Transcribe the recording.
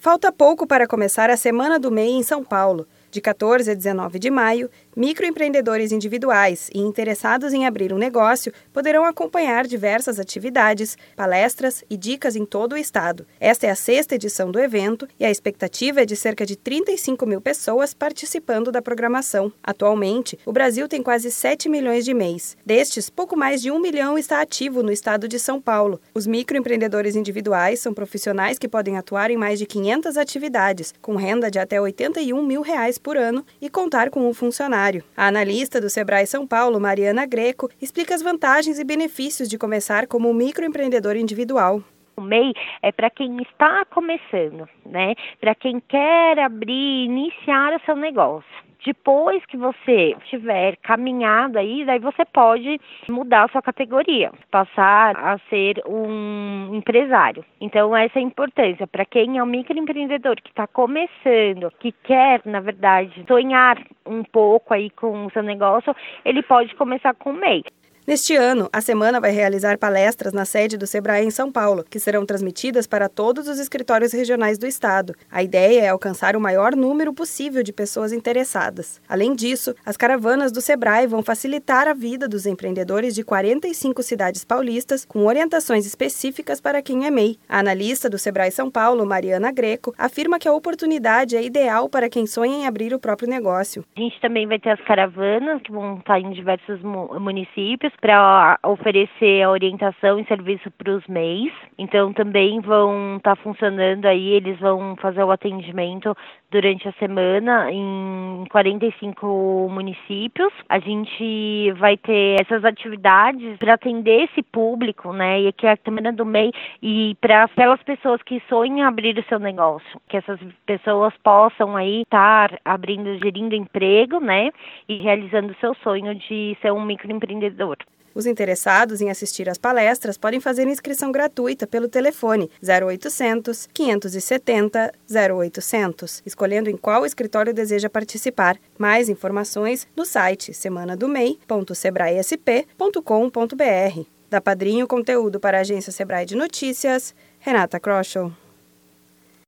Falta pouco para começar a Semana do MEI em São Paulo. De 14 a 19 de maio, microempreendedores individuais e interessados em abrir um negócio poderão acompanhar diversas atividades, palestras e dicas em todo o estado. Esta é a sexta edição do evento e a expectativa é de cerca de 35 mil pessoas participando da programação. Atualmente, o Brasil tem quase 7 milhões de MEIs. Destes, pouco mais de um milhão está ativo no estado de São Paulo. Os microempreendedores individuais são profissionais que podem atuar em mais de 500 atividades, com renda de até 81 mil reais por ano e contar com um funcionário. A analista do Sebrae São Paulo, Mariana Greco, explica as vantagens e benefícios de começar como microempreendedor individual. O MEI é para quem está começando, né? Para quem quer abrir, iniciar o seu negócio. Depois que você tiver caminhado aí, daí você pode mudar a sua categoria, passar a ser um empresário. Então, essa é a importância para quem é um microempreendedor que está começando, que quer, na verdade, sonhar um pouco aí com o seu negócio, ele pode começar com o MEI. Neste ano, a semana vai realizar palestras na sede do Sebrae em São Paulo, que serão transmitidas para todos os escritórios regionais do estado. A ideia é alcançar o maior número possível de pessoas interessadas. Além disso, as caravanas do Sebrae vão facilitar a vida dos empreendedores de 45 cidades paulistas, com orientações específicas para quem é MEI. A analista do Sebrae São Paulo, Mariana Greco, afirma que a oportunidade é ideal para quem sonha em abrir o próprio negócio. A gente também vai ter as caravanas que vão estar em diversos municípios para oferecer a orientação e serviço para os MEIs. Então também vão estar tá funcionando aí, eles vão fazer o atendimento durante a semana em 45 municípios. A gente vai ter essas atividades para atender esse público, né? E aqui é a semana do MEI e para aquelas pessoas que sonham abrir o seu negócio, que essas pessoas possam aí estar abrindo, gerindo emprego, né? E realizando o seu sonho de ser um microempreendedor. Os interessados em assistir às palestras podem fazer inscrição gratuita pelo telefone 0800 570 0800, escolhendo em qual escritório deseja participar. Mais informações no site semanadomei.sebraesp.com.br. Da Padrinho Conteúdo para a Agência Sebrae de Notícias, Renata Kroschel.